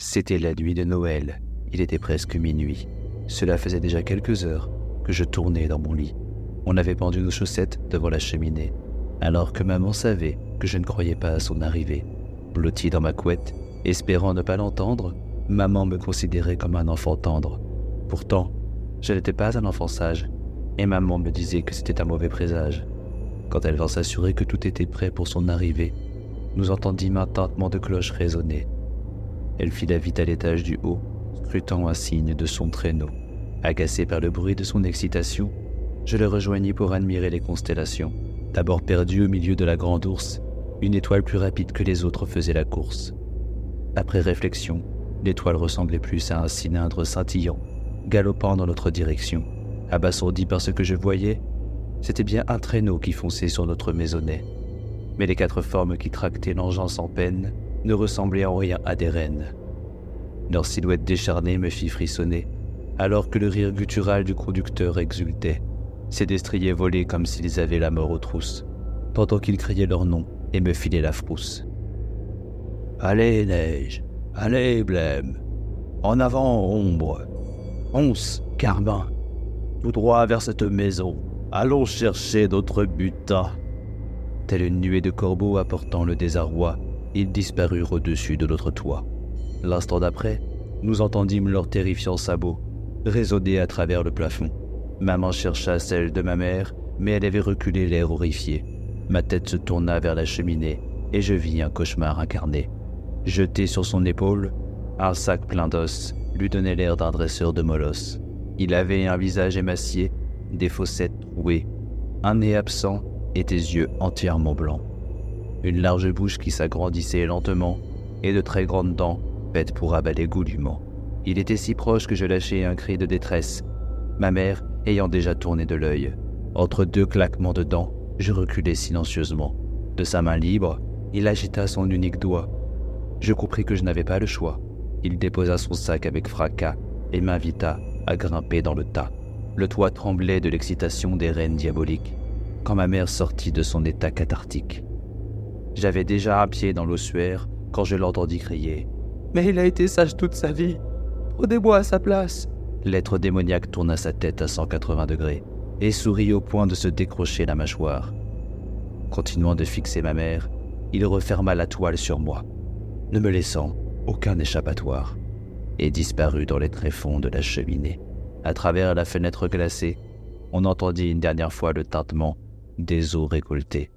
C'était la nuit de Noël. Il était presque minuit. Cela faisait déjà quelques heures que je tournais dans mon lit. On avait pendu nos chaussettes devant la cheminée, alors que maman savait que je ne croyais pas à son arrivée. Blotti dans ma couette, espérant ne pas l'entendre, maman me considérait comme un enfant tendre. Pourtant, je n'étais pas un enfant sage, et maman me disait que c'était un mauvais présage. Quand elle vint s'assurer que tout était prêt pour son arrivée, nous entendîmes un tintement de cloche résonner. Elle fila vite à l'étage du haut, scrutant un signe de son traîneau. Agacé par le bruit de son excitation, je le rejoignis pour admirer les constellations. D'abord perdu au milieu de la grande ours, une étoile plus rapide que les autres faisait la course. Après réflexion, l'étoile ressemblait plus à un cylindre scintillant, galopant dans notre direction. Abasourdi par ce que je voyais, c'était bien un traîneau qui fonçait sur notre maisonnée. Mais les quatre formes qui tractaient l'engin sans peine ne ressemblaient en rien à des rennes. Leur silhouette décharnée me fit frissonner, alors que le rire guttural du conducteur exultait. Ses destriers volaient comme s'ils avaient la mort aux trousses, pendant qu'ils criaient leur nom et me filaient la frousse. Allez, neige, allez, blême, en avant, ombre, once, carbin, tout droit vers cette maison, allons chercher notre butin. Telle nuée de corbeaux apportant le désarroi, ils disparurent au-dessus de notre toit. L'instant d'après, nous entendîmes leurs terrifiants sabots résonner à travers le plafond. Maman chercha celle de ma mère, mais elle avait reculé l'air horrifié. Ma tête se tourna vers la cheminée et je vis un cauchemar incarné. Jeté sur son épaule, un sac plein d'os lui donnait l'air d'un dresseur de molosse. Il avait un visage émacié, des fossettes trouées, un nez absent et des yeux entièrement blancs. Une large bouche qui s'agrandissait lentement et de très grandes dents faites pour avaler goulûment. Il était si proche que je lâchai un cri de détresse, ma mère ayant déjà tourné de l'œil. Entre deux claquements de dents, je reculai silencieusement. De sa main libre, il agita son unique doigt. Je compris que je n'avais pas le choix. Il déposa son sac avec fracas et m'invita à grimper dans le tas. Le toit tremblait de l'excitation des reines diaboliques quand ma mère sortit de son état cathartique. J'avais déjà un pied dans l'ossuaire quand je l'entendis crier. Mais il a été sage toute sa vie. Prenez-moi à sa place. L'être démoniaque tourna sa tête à 180 degrés et sourit au point de se décrocher la mâchoire. Continuant de fixer ma mère, il referma la toile sur moi, ne me laissant aucun échappatoire, et disparut dans les tréfonds de la cheminée. À travers la fenêtre glacée, on entendit une dernière fois le tintement des eaux récoltées.